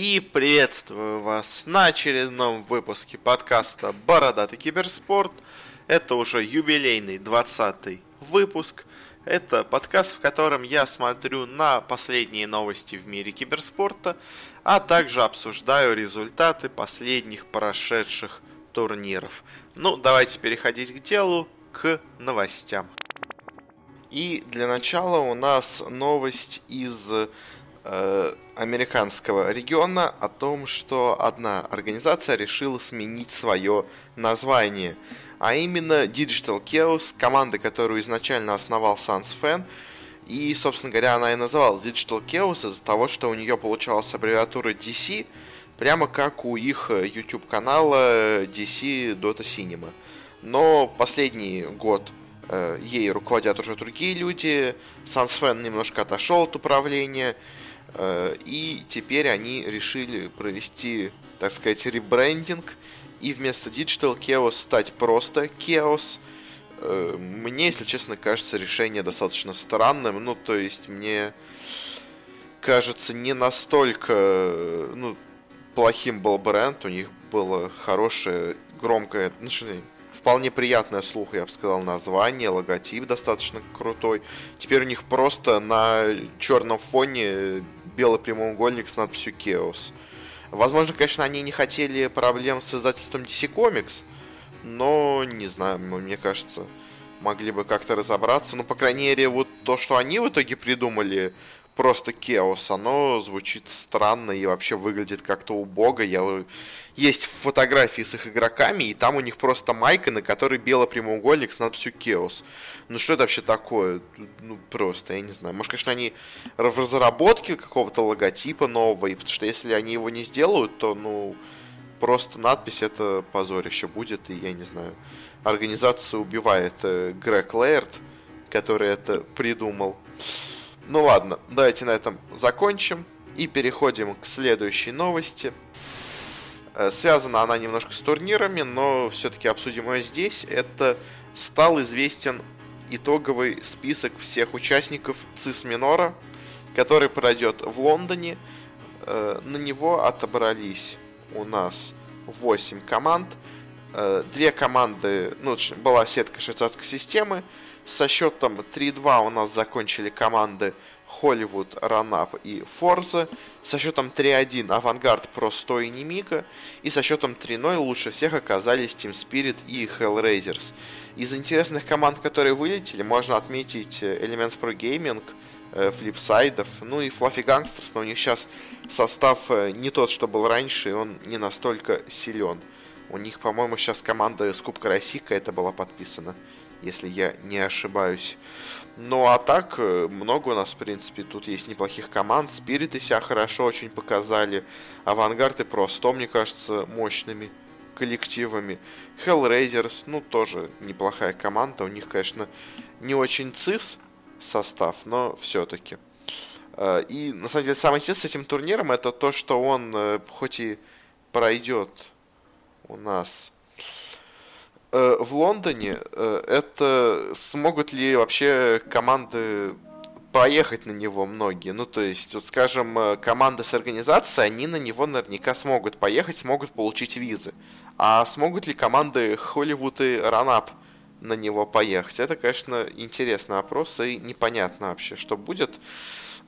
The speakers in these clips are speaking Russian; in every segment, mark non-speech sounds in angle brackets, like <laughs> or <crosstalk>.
И приветствую вас на очередном выпуске подкаста «Бородатый киберспорт». Это уже юбилейный 20 выпуск. Это подкаст, в котором я смотрю на последние новости в мире киберспорта, а также обсуждаю результаты последних прошедших турниров. Ну, давайте переходить к делу, к новостям. И для начала у нас новость из американского региона о том, что одна организация решила сменить свое название. А именно Digital Chaos, команда, которую изначально основал Sans Fan. И, собственно говоря, она и называлась Digital Chaos из-за того, что у нее получалась аббревиатура DC, прямо как у их YouTube канала DC Dota Cinema. Но последний год э, ей руководят уже другие люди. Fan немножко отошел от управления. Э, и теперь они решили провести, так сказать, ребрендинг и вместо Digital Chaos стать просто Chaos. Э, мне, если честно, кажется решение достаточно странным. Ну, то есть, мне кажется, не настолько ну, плохим был бренд. У них было хорошее, громкое, ну, вполне приятное слух, я бы сказал, название, логотип достаточно крутой. Теперь у них просто на черном фоне белый прямоугольник с надписью Chaos. Возможно, конечно, они не хотели проблем с издательством DC Comics, но, не знаю, мне кажется, могли бы как-то разобраться. Ну, по крайней мере, вот то, что они в итоге придумали, просто Chaos, оно звучит странно и вообще выглядит как-то убого. Я... Есть фотографии с их игроками, и там у них просто майка, на которой белый прямоугольник с надписью Chaos. Ну что это вообще такое? Ну просто, я не знаю. Может, конечно, они в разработке какого-то логотипа нового, и потому что если они его не сделают, то, ну, просто надпись это позорище будет, и я не знаю. Организация убивает э, Грег Лейерт, который это придумал. Ну ладно, давайте на этом закончим и переходим к следующей новости. Э, связана она немножко с турнирами, но все-таки обсудим ее здесь. Это стал известен итоговый список всех участников ЦИС Минора, который пройдет в Лондоне. Э, на него отобрались у нас 8 команд. Э, две команды, ну, была сетка швейцарской системы, со счетом 3-2 у нас закончили команды Hollywood, Ранап и Форза. Со счетом 3-1 Авангард, Просто и Немика. И со счетом 3-0 лучше всех оказались Team Spirit и Hellraisers. Из интересных команд, которые вылетели, можно отметить э, Elements Pro Gaming, флипсайдов, ну и Fluffy Gangsters, но у них сейчас состав э, не тот, что был раньше, и он не настолько силен. У них, по-моему, сейчас команда с Кубка России это была подписана если я не ошибаюсь. Ну а так, э, много у нас, в принципе, тут есть неплохих команд. Спириты себя хорошо очень показали. Авангард и Просто, мне кажется, мощными коллективами. Hellraisers, ну, тоже неплохая команда. У них, конечно, не очень цис состав, но все-таки. Э, и, на самом деле, самое интересное с этим турниром, это то, что он, э, хоть и пройдет у нас в Лондоне э, это смогут ли вообще команды поехать на него многие. Ну, то есть, вот, скажем, э, команды с организацией, они на него наверняка смогут поехать, смогут получить визы. А смогут ли команды Холливуд и Ранап на него поехать? Это, конечно, интересный вопрос, и непонятно вообще, что будет.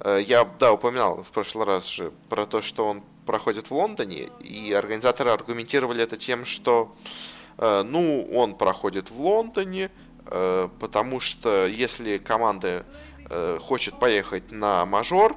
Я, да, упоминал в прошлый раз же про то, что он проходит в Лондоне, и организаторы аргументировали это тем, что Э, ну, он проходит в Лондоне, э, потому что если команда э, хочет поехать на мажор,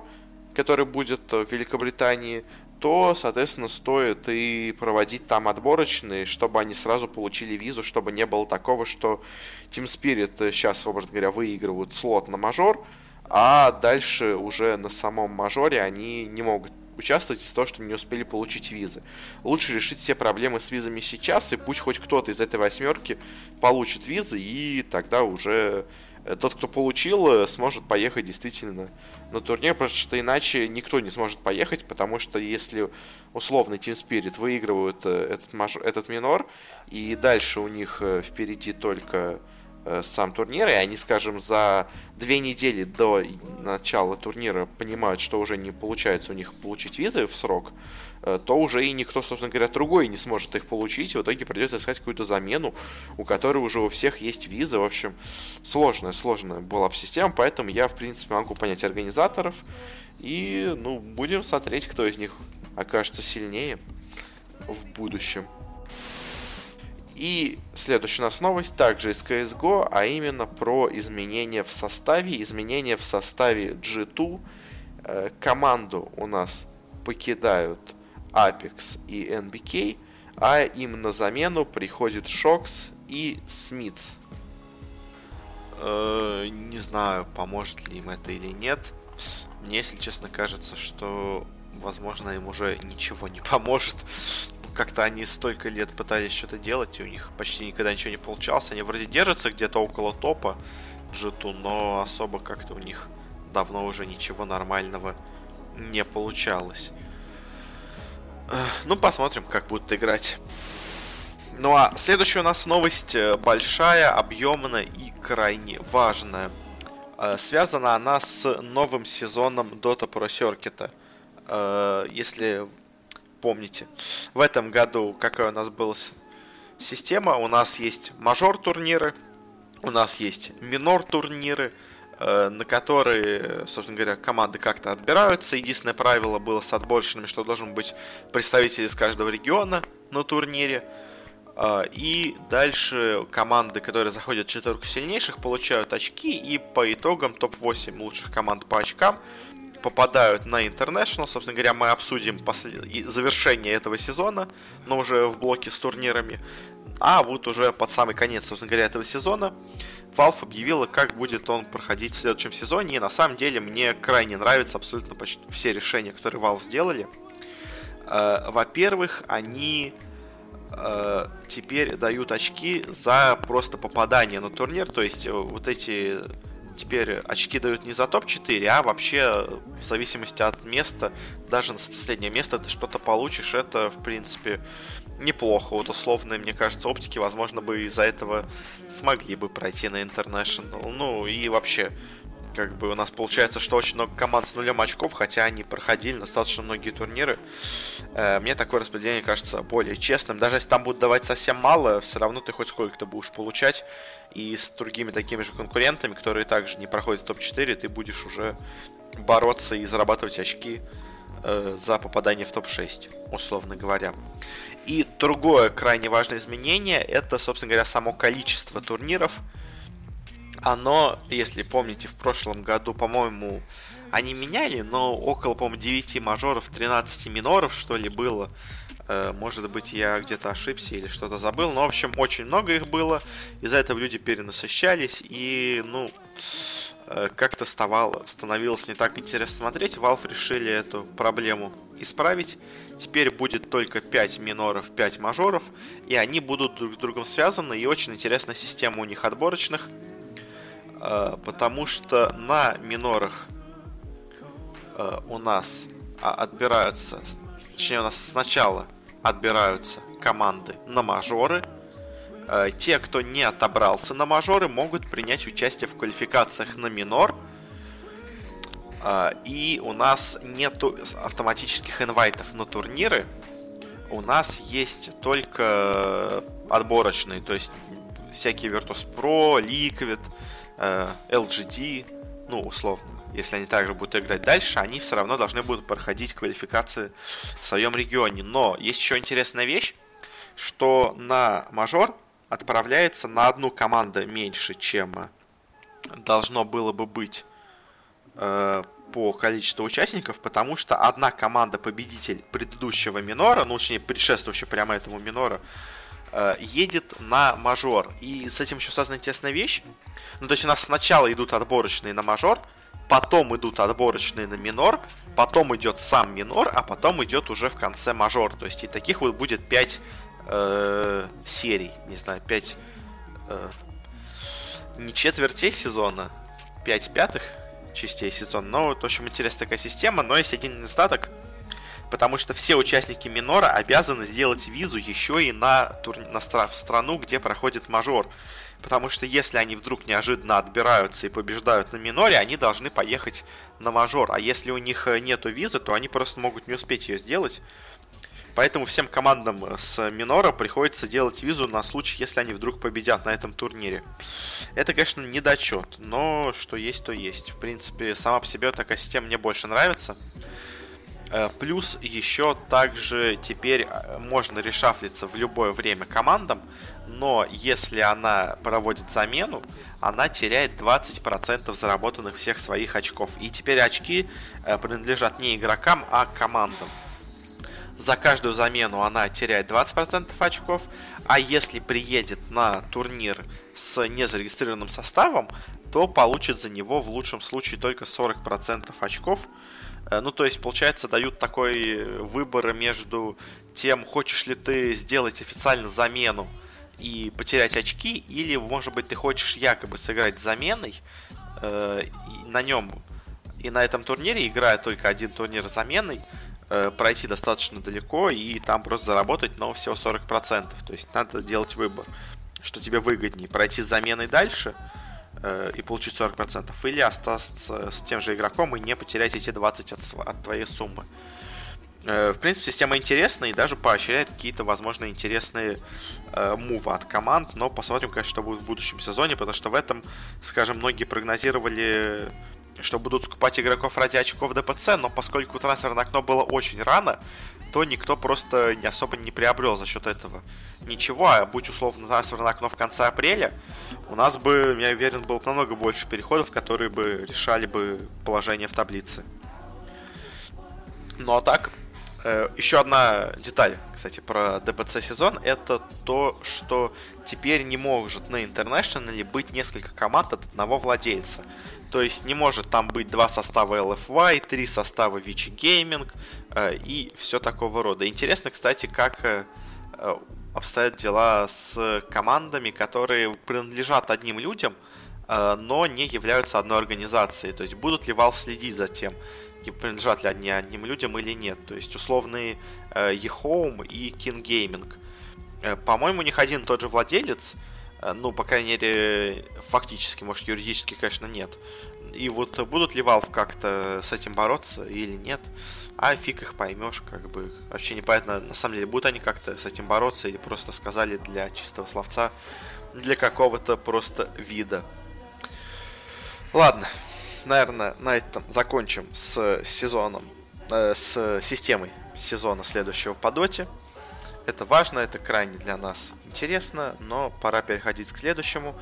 который будет в Великобритании, то, соответственно, стоит и проводить там отборочные, чтобы они сразу получили визу, чтобы не было такого, что Team Spirit сейчас, образно говоря, выигрывают слот на мажор, а дальше уже на самом мажоре они не могут участвовать из-за того, что не успели получить визы. Лучше решить все проблемы с визами сейчас, и пусть хоть кто-то из этой восьмерки получит визы, и тогда уже э, тот, кто получил, э, сможет поехать действительно на турнир, потому что иначе никто не сможет поехать, потому что если условный Team Spirit выигрывают э, этот, этот минор, и дальше у них впереди только сам турнир, и они, скажем, за две недели до начала турнира понимают, что уже не получается у них получить визы в срок, э, то уже и никто, собственно говоря, другой не сможет их получить. В итоге придется искать какую-то замену, у которой уже у всех есть визы. В общем, сложная, сложная была бы система, поэтому я, в принципе, могу понять организаторов. И, ну, будем смотреть, кто из них окажется сильнее в будущем. И следующая у нас новость также из CSGO, а именно про изменения в составе. Изменения в составе G2. Э, команду у нас покидают Apex и NBK, а им на замену приходит Шокс и Смитс. Э, не знаю, поможет ли им это или нет. Мне, если честно, кажется, что, возможно, им уже ничего не поможет как-то они столько лет пытались что-то делать, и у них почти никогда ничего не получалось. Они вроде держатся где-то около топа G2, но особо как-то у них давно уже ничего нормального не получалось. Ну, посмотрим, как будут играть. Ну а следующая у нас новость э, большая, объемная и крайне важная. Э, связана она с новым сезоном Dota Pro Circuit. Э, если помните. В этом году какая у нас была система? У нас есть мажор турниры, у нас есть минор турниры, э, на которые, собственно говоря, команды как-то отбираются. Единственное правило было с отборочными, что должен быть представитель из каждого региона на турнире. Э, и дальше команды, которые заходят в четверку сильнейших, получают очки. И по итогам топ-8 лучших команд по очкам попадают на International. Собственно говоря, мы обсудим послед... завершение этого сезона, но уже в блоке с турнирами. А вот уже под самый конец, собственно говоря, этого сезона Valve объявила, как будет он проходить в следующем сезоне. И на самом деле мне крайне нравятся абсолютно почти все решения, которые Valve сделали. Э, во-первых, они э, теперь дают очки за просто попадание на турнир. То есть э, вот эти теперь очки дают не за топ-4, а вообще в зависимости от места, даже на последнее место ты что-то получишь, это, в принципе, неплохо. Вот условно, мне кажется, оптики, возможно, бы из-за этого смогли бы пройти на International. Ну и вообще, как бы у нас получается, что очень много команд с нулем очков, хотя они проходили достаточно многие турниры. Э, мне такое распределение кажется более честным. Даже если там будут давать совсем мало, все равно ты хоть сколько-то будешь получать. И с другими такими же конкурентами, которые также не проходят топ-4, ты будешь уже бороться и зарабатывать очки э, за попадание в топ-6, условно говоря. И другое крайне важное изменение, это, собственно говоря, само количество турниров. Оно, если помните, в прошлом году, по-моему, они меняли, но около, по-моему, 9 мажоров, 13 миноров, что ли, было. Э, может быть, я где-то ошибся или что-то забыл. Но, в общем, очень много их было. Из-за этого люди перенасыщались. И, ну, э, как-то становилось не так интересно смотреть. Valve решили эту проблему исправить. Теперь будет только 5 миноров, 5 мажоров. И они будут друг с другом связаны. И очень интересная система у них отборочных. Э, потому что на минорах у нас а, отбираются точнее у нас сначала отбираются команды на мажоры. Э, те, кто не отобрался на мажоры, могут принять участие в квалификациях на минор. Э, и у нас нет автоматических инвайтов на турниры. У нас есть только отборочные, то есть всякие Virtus Pro, Liquid, э, LGD, ну, условно если они также будут играть дальше, они все равно должны будут проходить квалификации в своем регионе. Но есть еще интересная вещь, что на мажор отправляется на одну команду меньше, чем должно было бы быть э, по количеству участников, потому что одна команда победитель предыдущего минора, ну точнее предшествующего прямо этому минора, едет на мажор. И с этим еще связана интересная вещь. Ну, то есть у нас сначала идут отборочные на мажор, потом идут отборочные на минор, потом идет сам минор, а потом идет уже в конце мажор. То есть и таких вот будет 5 э, серий, не знаю, 5 э, не четвертей сезона, 5 пятых частей сезона. Но, вот, в общем, интересная такая система, но есть один недостаток. Потому что все участники минора обязаны сделать визу еще и на, тур... на стра... страну, где проходит мажор. Потому что если они вдруг неожиданно отбираются и побеждают на миноре, они должны поехать на мажор. А если у них э, нету визы, то они просто могут не успеть ее сделать. Поэтому всем командам с минора приходится делать визу на случай, если они вдруг победят на этом турнире. Это, конечно, недочет, но что есть, то есть. В принципе, сама по себе такая система мне больше нравится. Э, плюс еще также теперь э, можно решафлиться в любое время командам, но если она проводит замену, она теряет 20% заработанных всех своих очков. И теперь очки э, принадлежат не игрокам, а командам за каждую замену она теряет 20% очков, а если приедет на турнир с незарегистрированным составом, то получит за него в лучшем случае только 40% очков. Э, ну, то есть, получается, дают такой выбор между тем, хочешь ли ты сделать официально замену и потерять очки, или, может быть, ты хочешь якобы сыграть заменой э, на нем и на этом турнире, играя только один турнир заменой, Э, пройти достаточно далеко и там просто заработать, но всего 40%. То есть надо делать выбор, что тебе выгоднее, пройти с заменой дальше э, и получить 40%, или остаться с тем же игроком и не потерять эти 20 от, от твоей суммы. Э, в принципе, система интересная и даже поощряет какие-то, возможно, интересные э, мувы от команд, но посмотрим, конечно, что будет в будущем сезоне, потому что в этом, скажем, многие прогнозировали что будут скупать игроков ради очков ДПЦ, но поскольку трансферное окно было очень рано, то никто просто не особо не приобрел за счет этого ничего. А будь условно трансферное окно в конце апреля, у нас бы, я уверен, было намного больше переходов, которые бы решали бы положение в таблице. Ну а так, э, еще одна деталь, кстати, про ДПЦ сезон, это то, что теперь не может на International быть несколько команд от одного владельца. То есть не может там быть два состава LFY, три состава Vichy Gaming э, и все такого рода. Интересно, кстати, как э, э, обстоят дела с командами, которые принадлежат одним людям, э, но не являются одной организацией. То есть будут ли Valve следить за тем, принадлежат ли они одним людям или нет. То есть условные э, eHome и King Gaming. Э, по-моему, у них один и тот же владелец, ну, по крайней мере, фактически, может, юридически, конечно, нет. И вот будут ли Valve как-то с этим бороться или нет, а фиг их поймешь, как бы. Вообще непонятно, на самом деле, будут они как-то с этим бороться или просто сказали для чистого словца, для какого-то просто вида. Ладно, наверное, на этом закончим с сезоном, э, с системой сезона следующего по доте. Это важно, это крайне для нас интересно, но пора переходить к следующему.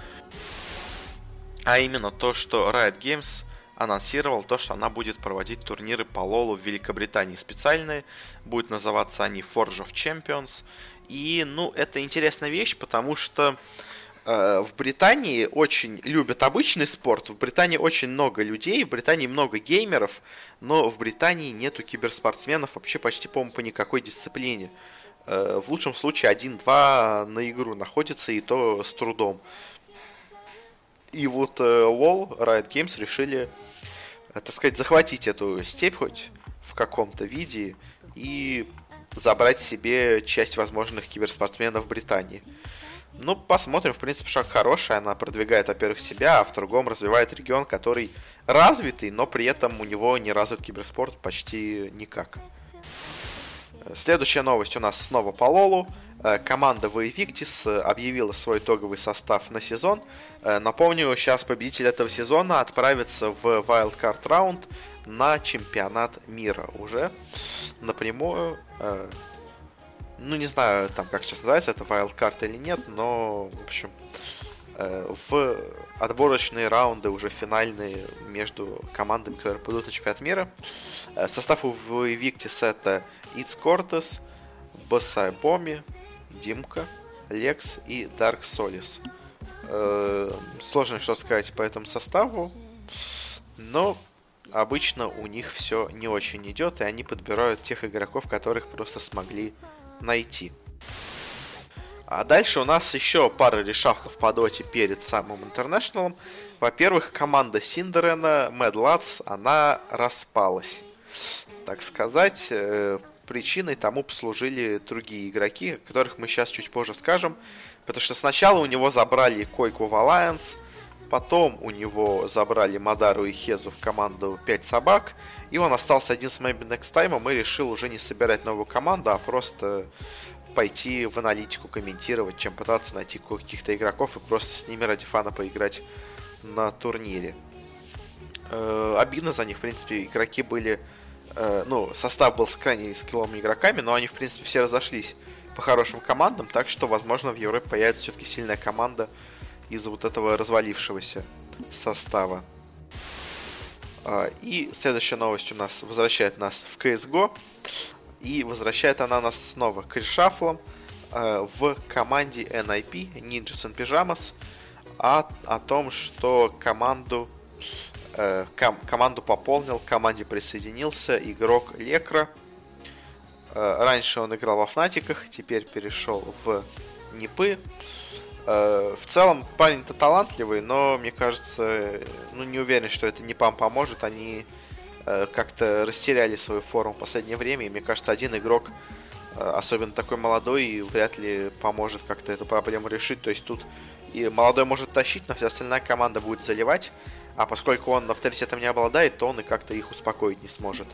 А именно то, что Riot Games анонсировал то, что она будет проводить турниры по Лолу в Великобритании специальные. Будут называться они Forge of Champions. И, ну, это интересная вещь, потому что в Британии очень любят обычный спорт. В Британии очень много людей, в Британии много геймеров, но в Британии нету киберспортсменов вообще почти, по-моему, по никакой дисциплине. Э, в лучшем случае 1-2 на игру находится, и то с трудом. И вот LoL, э, Riot Games решили, э, так сказать, захватить эту степь хоть в каком-то виде и забрать себе часть возможных киберспортсменов в Британии. Ну, посмотрим. В принципе, шаг хороший. Она продвигает, во-первых, себя, а в другом развивает регион, который развитый, но при этом у него не развит киберспорт почти никак. Следующая новость у нас снова по Лолу. Э, команда Invictus э, объявила свой итоговый состав на сезон. Э, напомню, сейчас победитель этого сезона отправится в Wildcard Round на чемпионат мира уже напрямую. Ну, не знаю, там как сейчас называется, это Wildcard или нет, но, в общем, в отборочные раунды уже финальные между командами, которые пойдут на чемпионат мира. Состав у Invictus это Its Cortes, Басай Боми, Димка, Лекс и Дарк Солис. Э, сложно что сказать по этому составу, но обычно у них все не очень идет, и они подбирают тех игроков, которых просто смогли найти. А дальше у нас еще пара решафлов по доте перед самым интернешналом. Во-первых, команда Синдерена, Mad Lads, она распалась. Так сказать, э, причиной тому послужили другие игроки, о которых мы сейчас чуть позже скажем. Потому что сначала у него забрали Койку в Alliance, потом у него забрали Мадару и Хезу в команду 5 собак, и он остался один с Maybe Next Time, и решил уже не собирать новую команду, а просто пойти в аналитику комментировать, чем пытаться найти каких-то игроков и просто с ними ради фана поиграть на турнире. Э, обидно за них, в принципе, игроки были... Э, ну, состав был с крайне скилловыми игроками, но они, в принципе, все разошлись по хорошим командам, так что, возможно, в Европе появится все-таки сильная команда из вот этого развалившегося состава. Э, и следующая новость у нас возвращает нас в CSGO. И возвращает она нас снова к решафлам э, в команде NIP, Ninjas and Pyjamas, о, о том, что команду, э, ком, команду пополнил, к команде присоединился игрок Лекра. Э, раньше он играл во Фнатиках, теперь перешел в Нипы. Э, в целом парень-то талантливый, но мне кажется, ну не уверен, что это Нипам поможет. Они Э, как-то растеряли свою форму в последнее время. И мне кажется, один игрок, э, особенно такой молодой, вряд ли поможет как-то эту проблему решить. То есть тут и молодой может тащить, но вся остальная команда будет заливать. А поскольку он авторитетом не обладает, то он и как-то их успокоить не сможет.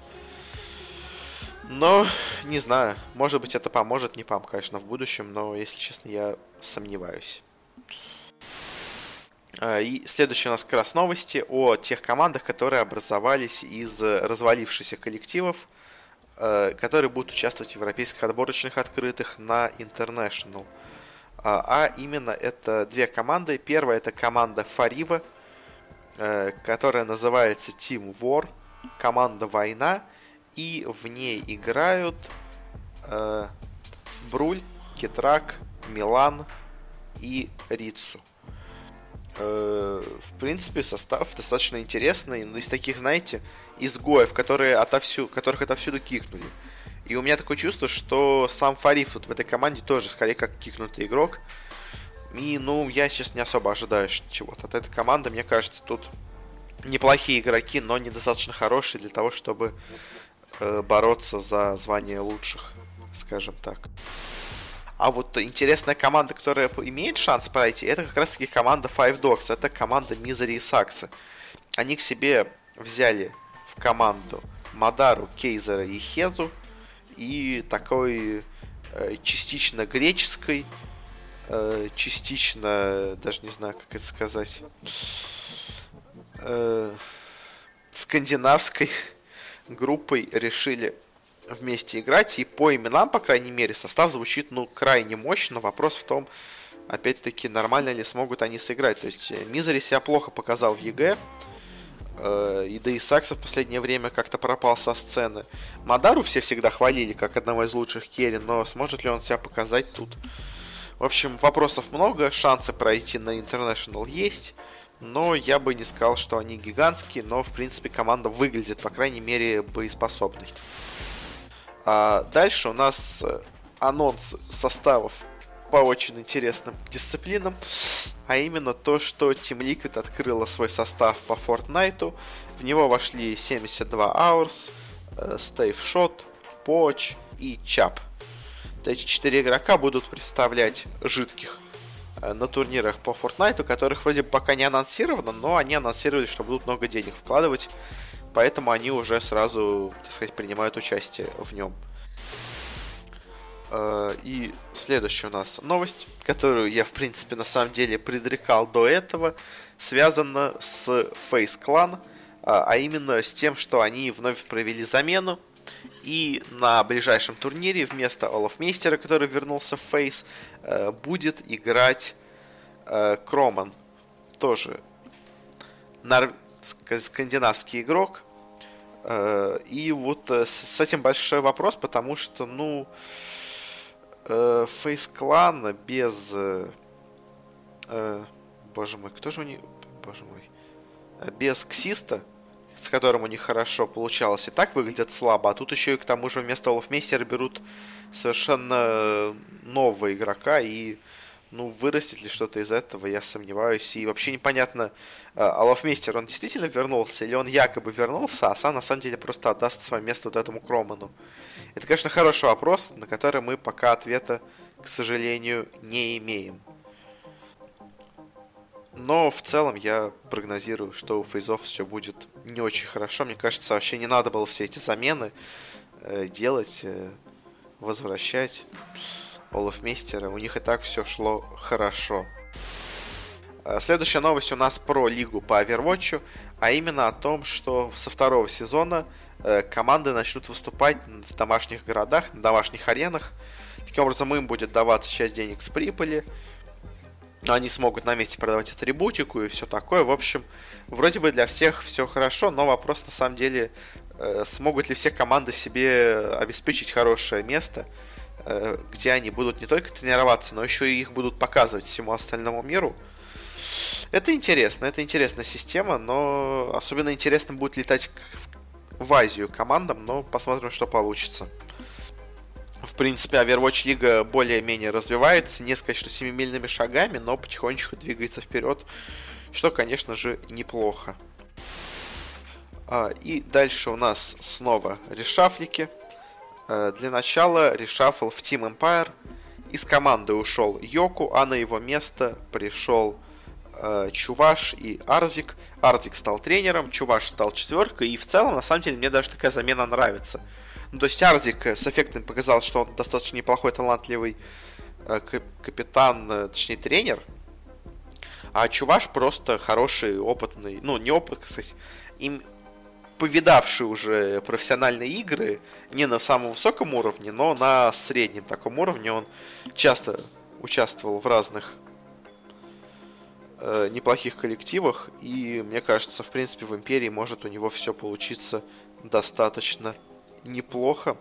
Но, не знаю, может быть это поможет, не пам, конечно, в будущем, но, если честно, я сомневаюсь. А, и следующие у нас как раз новости о тех командах, которые образовались из развалившихся коллективов, э, которые будут участвовать в европейских отборочных открытых на International. А, а именно это две команды. Первая это команда Фарива, э, которая называется Team War, команда Война, и в ней играют э, Бруль, Кетрак, Милан и Рицу. Э, в принципе, состав достаточно интересный. Но из таких, знаете, изгоев, которые отовсюду, которых отовсюду кикнули. И у меня такое чувство, что сам Фариф тут в этой команде тоже скорее как кикнутый игрок. И, ну, я сейчас не особо ожидаю чего-то от этой команды. Мне кажется, тут неплохие игроки, но недостаточно хорошие для того, чтобы э, бороться за звание лучших, скажем так. А вот интересная команда, которая имеет шанс пройти, это как раз таки команда Five Dogs. Это команда Мизери и Саксы. Они к себе взяли в команду Мадару, Кейзера и Хезу. И такой э, частично греческой, э, частично, даже не знаю, как это сказать, э, скандинавской <laughs> группой решили вместе играть. И по именам, по крайней мере, состав звучит, ну, крайне мощно. Вопрос в том, опять-таки, нормально ли смогут они сыграть. То есть, э, Мизери себя плохо показал в EG. Э, и да и Сакса в последнее время как-то пропал со сцены. Мадару все всегда хвалили как одного из лучших керри, но сможет ли он себя показать тут? В общем, вопросов много, шансы пройти на International есть, но я бы не сказал, что они гигантские, но в принципе команда выглядит, по крайней мере, боеспособной. А дальше у нас э, анонс составов по очень интересным дисциплинам, а именно то, что Team Liquid открыла свой состав по Fortnite. В него вошли 72 Hours, э, Stave Shot, Poch и Chap. Эти четыре игрока будут представлять жидких э, на турнирах по Fortnite, которых вроде пока не анонсировано, но они анонсировали, что будут много денег вкладывать поэтому они уже сразу, так сказать, принимают участие в нем. Э, и следующая у нас новость, которую я, в принципе, на самом деле предрекал до этого, связана с Face Clan, а именно с тем, что они вновь провели замену, и на ближайшем турнире вместо Олафмейстера, который вернулся в Face, э, будет играть э, Кроман. Тоже нар... скандинавский игрок, и вот э, с этим большой вопрос, потому что, ну, Фейс э, Клан без... Боже мой, кто же у них... Боже мой. Без Ксиста, с которым у них хорошо получалось, и так выглядят слабо. А тут еще и к тому же вместо Олафмейстера берут совершенно нового игрока. И ну, вырастет ли что-то из этого, я сомневаюсь. И вообще непонятно, Алафмейстер, он действительно вернулся, или он якобы вернулся, а сам на самом деле просто отдаст свое место вот этому Кроману. Это, конечно, хороший вопрос, на который мы пока ответа, к сожалению, не имеем. Но в целом я прогнозирую, что у фейзов все будет не очень хорошо. Мне кажется, вообще не надо было все эти замены э, делать, э, возвращать. Олафмейстера. У них и так все шло хорошо. Э, следующая новость у нас про лигу по Overwatch, а именно о том, что со второго сезона э, команды начнут выступать в домашних городах, на домашних аренах. Таким образом, им будет даваться часть денег с прибыли. Они смогут на месте продавать атрибутику и все такое. В общем, вроде бы для всех все хорошо, но вопрос на самом деле, э, смогут ли все команды себе обеспечить хорошее место где они будут не только тренироваться, но еще и их будут показывать всему остальному миру. Это интересно, это интересная система, но особенно интересно будет летать в Азию командам, но посмотрим, что получится. В принципе, Overwatch Лига более-менее развивается, не сказать, что семимильными шагами, но потихонечку двигается вперед, что, конечно же, неплохо. А, и дальше у нас снова решафлики. Э, для начала решафл в Team Empire. Из команды ушел Йоку, а на его место пришел э, Чуваш и Арзик. Арзик стал тренером, Чуваш стал четверкой. И в целом, на самом деле, мне даже такая замена нравится. Ну, то есть Арзик с эффектом показал, что он достаточно неплохой, талантливый э, капитан, э, точнее тренер. А Чуваш просто хороший, опытный, ну не опыт, кстати, им повидавший уже профессиональные игры, не на самом высоком уровне, но на среднем таком уровне. Он часто участвовал в разных э, неплохих коллективах, и мне кажется, в принципе, в Империи может у него все получиться достаточно неплохо.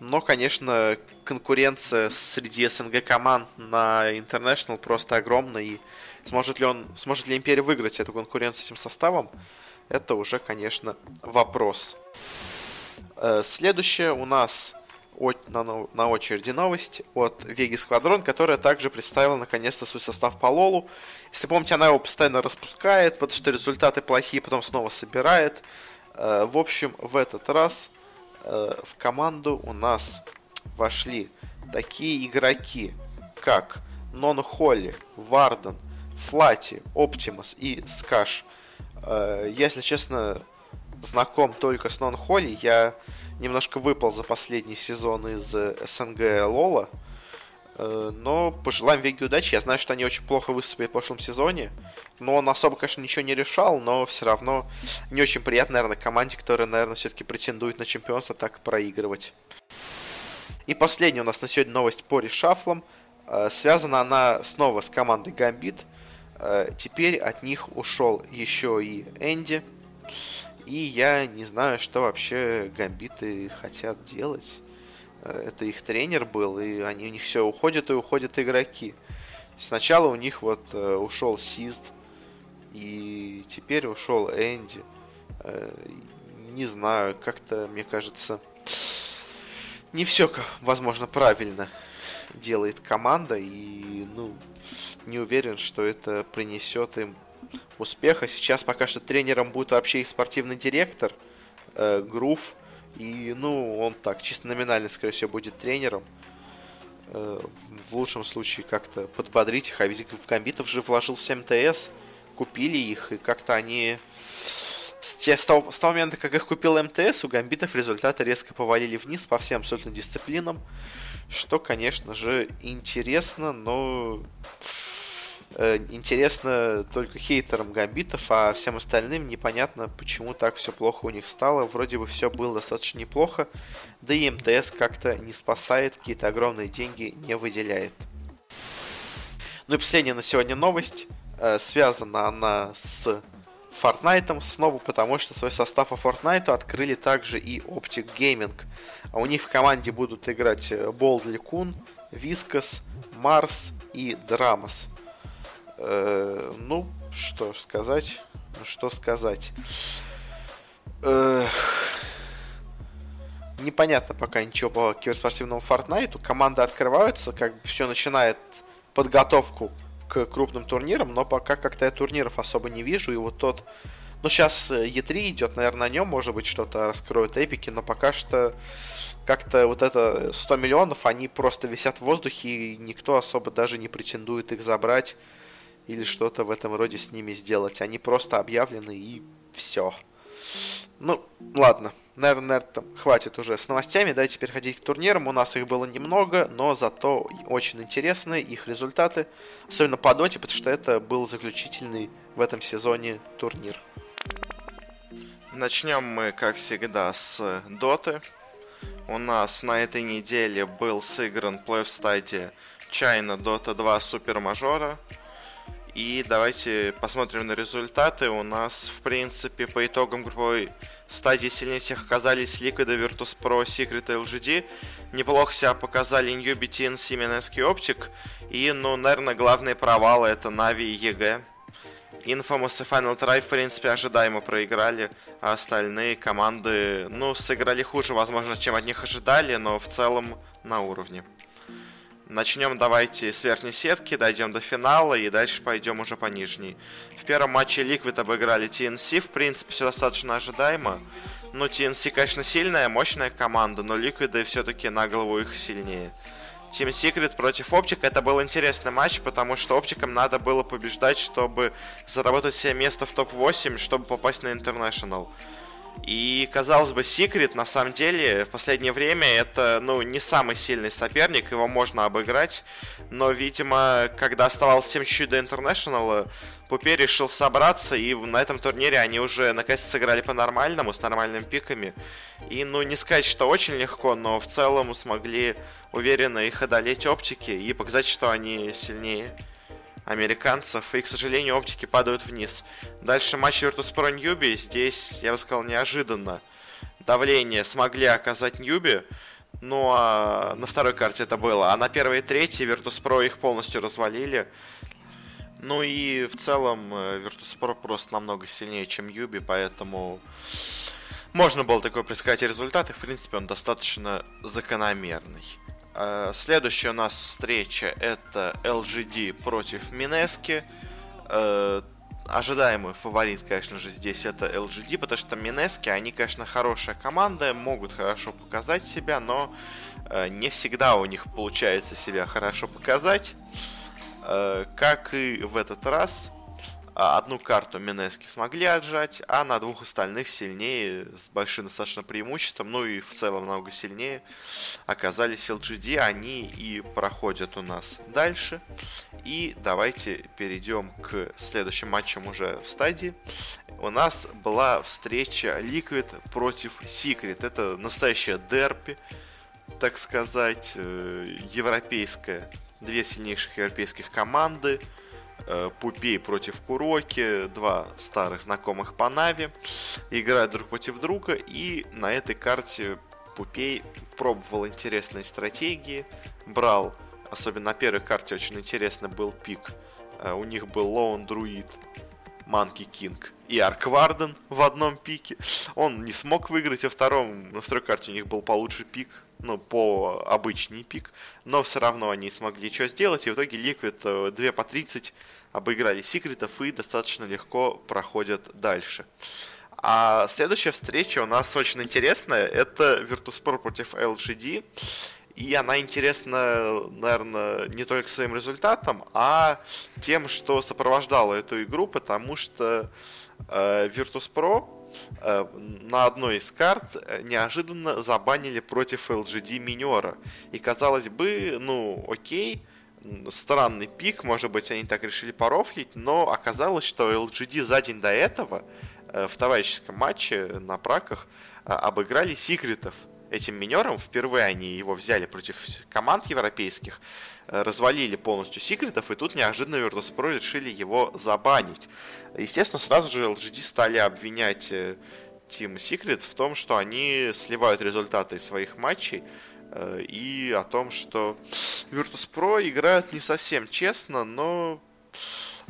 Но, конечно, конкуренция среди СНГ команд на International просто огромна, и сможет ли он, сможет ли Империя выиграть эту конкуренцию этим составом, это уже, конечно, вопрос. Э, следующее у нас на, очереди новость от Веги Сквадрон, которая также представила наконец-то свой состав по Лолу. Если помните, она его постоянно распускает, потому что результаты плохие, потом снова собирает. Э, в общем, в этот раз э, в команду у нас вошли такие игроки, как Нон Холли, Варден, Флати, Оптимус и Скаш – Э, если честно, знаком только с Нон Холли. Я немножко выпал за последний сезон из СНГ Лола. Э, но пожелаем Веги удачи. Я знаю, что они очень плохо выступили в прошлом сезоне. Но он особо, конечно, ничего не решал, но все равно не очень приятно, наверное, команде, которая, наверное, все-таки претендует на чемпионство, так проигрывать. И последняя у нас на сегодня новость по решафлам. Э, связана она снова с командой Гамбит. Э, теперь от них ушел еще и Энди. И я не знаю, что вообще гамбиты хотят делать. Э, это их тренер был, и они у них все уходят и уходят игроки. Сначала у них вот э, ушел Сист, и теперь ушел Энди. Не знаю, как-то, мне кажется, не все, возможно, правильно делает команда, и, ну, не уверен, что это принесет им успеха. Сейчас пока что тренером будет вообще их спортивный директор э, Грув. И, ну, он так, чисто номинально, скорее всего, будет тренером. Э, в лучшем случае как-то подбодрить их. А ведь в Гамбитов же вложился МТС. Купили их, и как-то они... С, те, с, того, с того момента, как их купил МТС, у Гамбитов результаты резко повалили вниз по всем абсолютно дисциплинам. Что, конечно же, интересно, но Э, интересно только хейтерам гамбитов, а всем остальным непонятно, почему так все плохо у них стало. Вроде бы все было достаточно неплохо, да и МТС как-то не спасает, какие-то огромные деньги не выделяет. Ну и последняя на сегодня новость. Э, связана она с Fortnite снова, потому что свой состав по Fortnite открыли также и Optic Gaming. А у них в команде будут играть Болдли Кун, Вискас, Марс и Драмас. Э, ну, что сказать? Ну, что сказать? Э, непонятно пока ничего по киберспортивному Фортнайту. Команда открываются, как все начинает подготовку к крупным турнирам, но пока как-то я турниров особо не вижу, и вот тот... Ну, сейчас E3 идет, наверное, на нем, может быть, что-то раскроют эпики, но пока что как-то вот это 100 миллионов, они просто висят в воздухе, и никто особо даже не претендует их забрать или что-то в этом роде с ними сделать. Они просто объявлены и все. Ну, ладно. Наверное, там хватит уже с новостями. Давайте переходить к турнирам. У нас их было немного, но зато очень интересные их результаты. Особенно по доте, потому что это был заключительный в этом сезоне турнир. Начнем мы, как всегда, с доты. У нас на этой неделе был сыгран плей-офф стадия China Dota 2 Супер Мажора. И давайте посмотрим на результаты. У нас, в принципе, по итогам групповой стадии сильнее всех оказались Liquid, Virtus Pro, Secret и LGD. Неплохо себя показали Newbee, TNC, Mineski и OpTic. И, ну, наверное, главные провалы это Na'Vi и EG. Infamous и Final Try, в принципе, ожидаемо проиграли, а остальные команды, ну, сыграли хуже, возможно, чем от них ожидали, но в целом на уровне. Начнем давайте с верхней сетки, дойдем до финала и дальше пойдем уже по нижней. В первом матче Liquid обыграли TNC, в принципе, все достаточно ожидаемо. Ну, TNC, конечно, сильная, мощная команда, но Liquid все-таки на голову их сильнее. Team Secret против Оптик. Это был интересный матч, потому что Оптикам надо было побеждать, чтобы заработать себе место в топ-8, чтобы попасть на International. И, казалось бы, Секрет, на самом деле, в последнее время это, ну, не самый сильный соперник, его можно обыграть. Но, видимо, когда оставалось 7 чуть до Интернешнала, Puppey решил собраться, и на этом турнире они уже наконец сыграли по-нормальному, с нормальными пиками. И, ну, не сказать, что очень легко, но в целом смогли уверенно их одолеть оптики и показать, что они сильнее американцев, и, к сожалению, оптики падают вниз. Дальше матч Virtus.pro Newbee, здесь, я бы сказал, неожиданно. Давление смогли оказать Newbee, ну а на второй карте это было. А на первой и третьей Virtus.pro их полностью развалили. Ну и в целом э, Virtus.pro просто намного сильнее, чем Юби, поэтому можно было такой предсказать результат, и в принципе он достаточно закономерный. Э, следующая у нас встреча это LGD против Минески. Э, ожидаемый фаворит, конечно же, здесь это LGD, потому что Минески, они, конечно, хорошая команда, могут хорошо показать себя, но э, не всегда у них получается себя хорошо показать. Как и в этот раз, одну карту Минески смогли отжать, а на двух остальных сильнее, с большим достаточно преимуществом, ну и в целом много сильнее, оказались LGD. Они и проходят у нас дальше. И давайте перейдем к следующим матчам уже в стадии. У нас была встреча Liquid против Secret. Это настоящая дерпи, так сказать, э, европейская. Две сильнейших европейских команды – Puppey против KuroKy, два старых знакомых по Na'Vi, играют друг против друга, и на этой карте Puppey пробовал интересные стратегии, брал, особенно на первой карте очень интересно был пик, э, у них был Lone Druid, Monkey King и Arc Warden в одном пике. Он не смог выиграть, а втором, на второй карте у них был получше пик, ну, по обычный пик, но все равно они смогли что сделать, и в итоге Liquid 2 э, по 30 обыграли секретов и достаточно легко проходят дальше. А следующая встреча у нас очень интересная, это Virtus.pro против LGD, и она интересна, наверное, не только своим результатом, а тем, что сопровождало эту игру, потому что э, Virtus.pro на одной из карт э, неожиданно забанили против LGD Минера. И казалось бы, ну, окей, странный пик, может быть, они так решили порофлить, но оказалось, что LGD за день до этого э, в товарищеском матче на праках обыграли секретов этим минером. Впервые они его взяли против команд европейских. Э, развалили полностью секретов, и тут неожиданно Virtus.pro решили его забанить. Естественно, сразу же LGD стали обвинять э, Team Secret в том, что они сливают результаты своих матчей, э, и о том, что Virtus.pro играют не совсем честно, но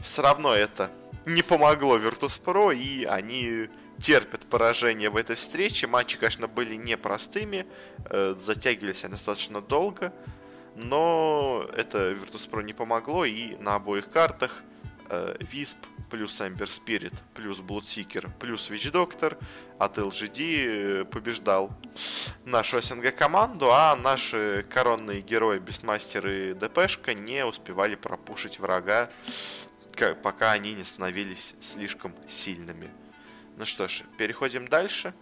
все равно это не помогло Virtus.pro, и они терпят поражение в этой встрече. Матчи, конечно, были непростыми, затягивались они достаточно долго. Но это Virtus.pro не помогло, и на обоих картах э, Висп плюс Amber Spirit, плюс Bloodseeker, плюс Witch Doctor от LGD э, побеждал нашу СНГ команду, а наши коронные герои Бестмастер и ДПшка не успевали пропушить врага, пока они не становились слишком сильными. Ну что ж, переходим дальше.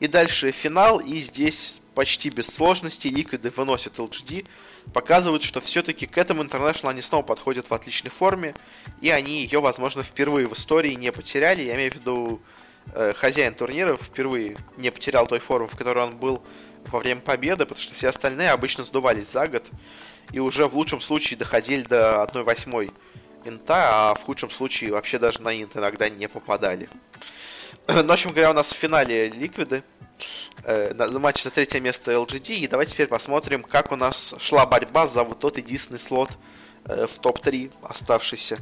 И дальше финал, и здесь почти без сложностей ликвиды выносят LGD, показывают, что все-таки к этому International они снова подходят в отличной форме, и они ее, возможно, впервые в истории не потеряли. Я имею в виду э, хозяин турнира впервые не потерял той формы, в которой он был во время победы, потому что все остальные обычно сдувались за год и уже в лучшем случае доходили до 1-8 инта, а в худшем случае вообще даже на инт иногда не попадали. <clears throat> Ну, в общем говоря, у нас в финале ликвиды. Э, матч за третье место LGD. И давайте теперь посмотрим, как у нас шла борьба за вот тот единственный слот э, в топ-3 оставшийся.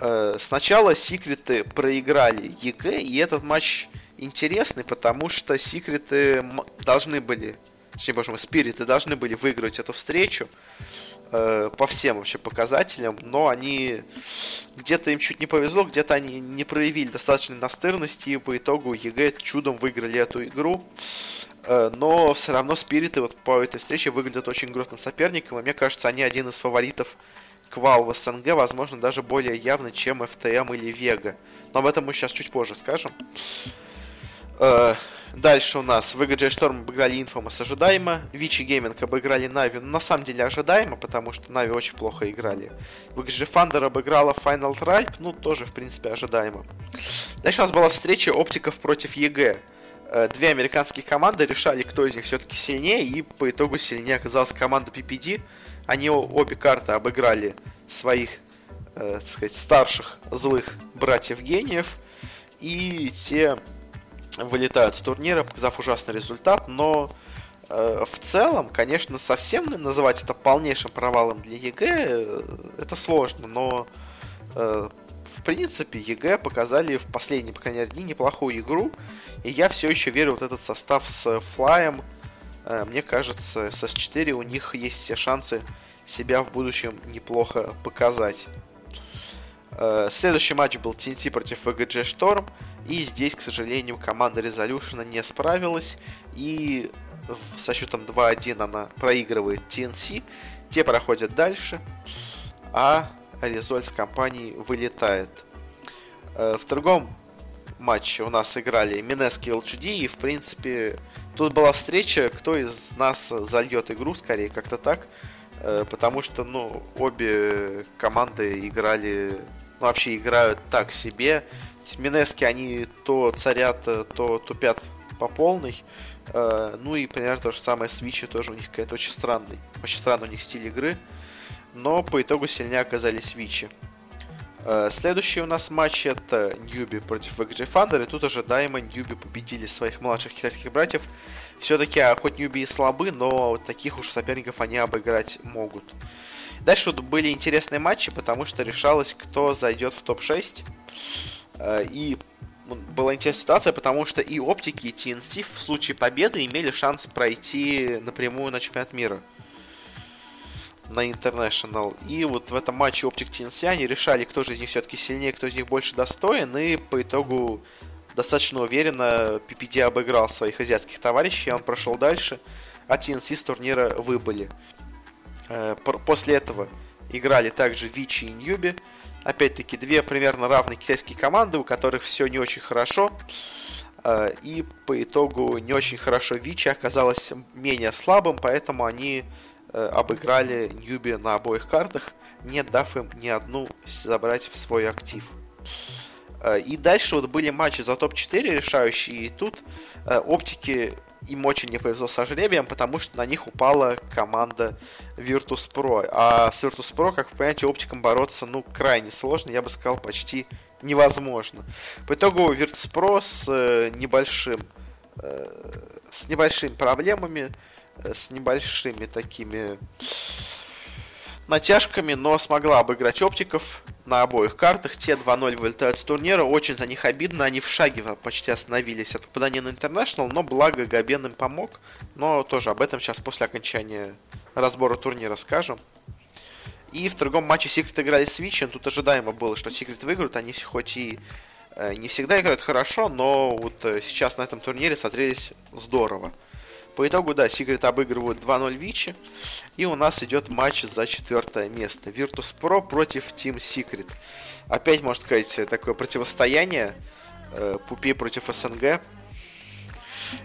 Э, сначала секреты проиграли EG, и этот матч интересный, потому что секреты должны были, точнее, боже мой, спириты должны были выиграть эту встречу э, по всем вообще показателям, но они где-то им чуть не повезло, где-то они не проявили достаточной настырности, и по итогу EG чудом выиграли эту игру. Э, но все равно спириты вот по этой встрече выглядят очень грозным соперником, и мне кажется, они один из фаворитов квал в СНГ, возможно, даже более явно, чем FTM или Вега. Но об этом мы сейчас чуть позже скажем. Э, Дальше у нас VGJ Storm обыграли Infamous ожидаемо, Вичи Gaming обыграли Нави, ну, на самом деле ожидаемо, потому что Нави очень плохо играли. VGJ Thunder обыграла Final Tribe, ну тоже в принципе ожидаемо. Дальше у нас была встреча оптиков против EG. Э, две американские команды решали, кто из них все-таки сильнее, и по итогу сильнее оказалась команда PPD. Они обе карты обыграли своих, э, так сказать, старших злых братьев-гениев, и те вылетают с турнира, показав ужасный результат, но э, в целом, конечно, совсем называть это полнейшим провалом для EG э, это сложно, но э, в принципе EG показали в последние, по крайней мере, дни неплохую игру, и я все еще верю в этот состав с Fly'ем. Мне кажется, с S4 у них есть все шансы себя в будущем неплохо показать. Э, следующий матч был TNC против VGJ Storm. И здесь, к сожалению, команда Resolution не справилась. И со счетом 2-1 она проигрывает TNC. Те проходят дальше. А Резоль с компании вылетает. Э, в другом матче у нас играли Минески и LGD. И, в принципе, тут была встреча, кто из нас зальет игру, скорее, как-то так. Э, потому что, ну, обе команды играли, вообще играют так себе. Минески, они то царят, то тупят по полной. Э, ну и примерно то же самое с Вичи, тоже у них какая-то очень странный, очень странный у них стиль игры. Но по итогу сильнее оказались Вичи. Э, следующий у нас матч это Ньюби против XG Thunder, и тут ожидаемо Ньюби победили своих младших китайских братьев. Все-таки, хоть Ньюби и слабы, но таких уж соперников они обыграть могут. Дальше вот были интересные матчи, потому что решалось, кто зайдет в топ-6. Э, и была интересная ситуация, потому что и оптики, и TNC в случае победы имели шанс пройти напрямую на чемпионат мира на International. И вот в этом матче Оптик TNC они решали, кто же из них все-таки сильнее, кто из них больше достоин. И по итогу достаточно уверенно PPD обыграл своих азиатских товарищей, он прошел дальше, а TNC с турнира выбыли. Э, после этого играли также Вичи и Ньюби. Опять-таки, две примерно равные китайские команды, у которых все не очень хорошо. Э, и по итогу не очень хорошо Вичи оказалось менее слабым, поэтому они э, обыграли Ньюби на обоих картах, не дав им ни одну забрать в свой актив. Э, и дальше вот были матчи за топ-4 решающие, и тут оптики им очень не повезло с жребием, потому что на них упала команда Virtus.pro. А с Virtus.pro, как вы понимаете, оптиком бороться, ну, крайне сложно, я бы сказал, почти невозможно. По итогу Virtus.pro с э, небольшим э, с небольшими проблемами, э, с небольшими такими натяжками, но смогла обыграть оптиков на обоих картах. Те 2-0 вылетают с турнира. Очень за них обидно. Они в шаге почти остановились от попадания на International, но благо Габен им помог. Но тоже об этом сейчас после окончания разбора турнира скажем. И в другом матче Secret играли с Вичи, тут ожидаемо было, что Secret выиграют, они хоть и э, не всегда играют хорошо, но вот э, сейчас на этом турнире смотрелись здорово. По итогу, да, Secret обыгрывают 2-0 Вичи. И у нас идет матч за четвертое место. Virtus.pro против Team Secret. Опять, можно сказать, такое противостояние. Э, Пупи против СНГ.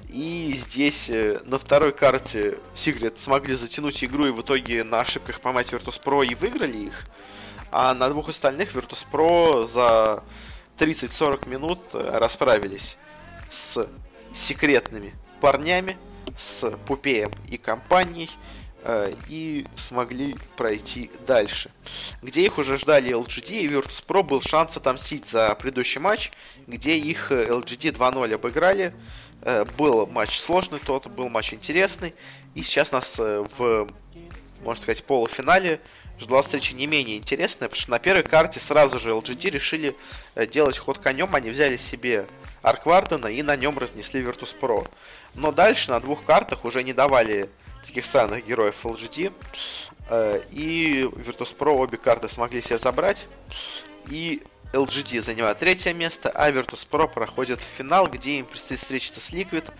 И здесь э, на второй карте Secret смогли затянуть игру и в итоге на ошибках поймать Virtus.pro и выиграли их. А на двух остальных Virtus.pro за 30-40 минут э, расправились с секретными парнями с Пупеем и компанией э, и смогли пройти дальше. Где их уже ждали LGD и Virtus.pro был шанс отомстить за предыдущий матч, где их LGD э, 2-0 обыграли. Э, был матч сложный тот, был матч интересный. И сейчас нас в, можно сказать, полуфинале ждала встреча не менее интересная, потому что на первой карте сразу же LGD решили делать ход конем, они взяли себе Арквардена и на нем разнесли Virtus.pro. Но дальше на двух картах уже не давали таких странных героев LGD. Э, и Virtus.pro обе карты смогли себе забрать. И LGD занимает третье место, а Virtus.pro проходит в финал, где им предстоит встретиться с Liquid.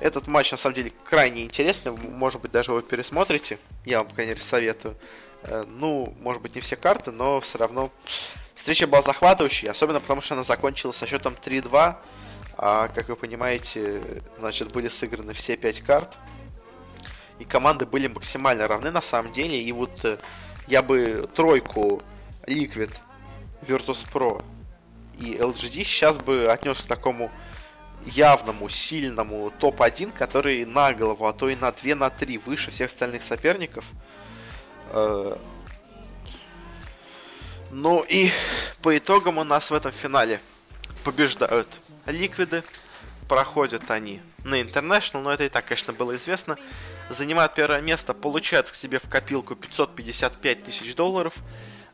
Этот матч, на самом деле, крайне интересный. Может быть, даже вы пересмотрите. Я вам, конечно, советую. Э, ну, может быть, не все карты, но все равно встреча была захватывающей, особенно потому, что она закончилась со счетом 3-2. А, как вы понимаете, значит, были сыграны все пять карт. И команды были максимально равны на самом деле. И вот э, я бы тройку Liquid, Virtus.pro и LGD сейчас бы отнес к такому явному, сильному топ-1, который на голову, а то и на 2, на 3 выше всех остальных соперников. Э, ну и по итогам у нас в этом финале побеждают ликвиды. Проходят они на International, но это и так, конечно, было известно. Занимают первое место, получают к себе в копилку 555 тысяч долларов,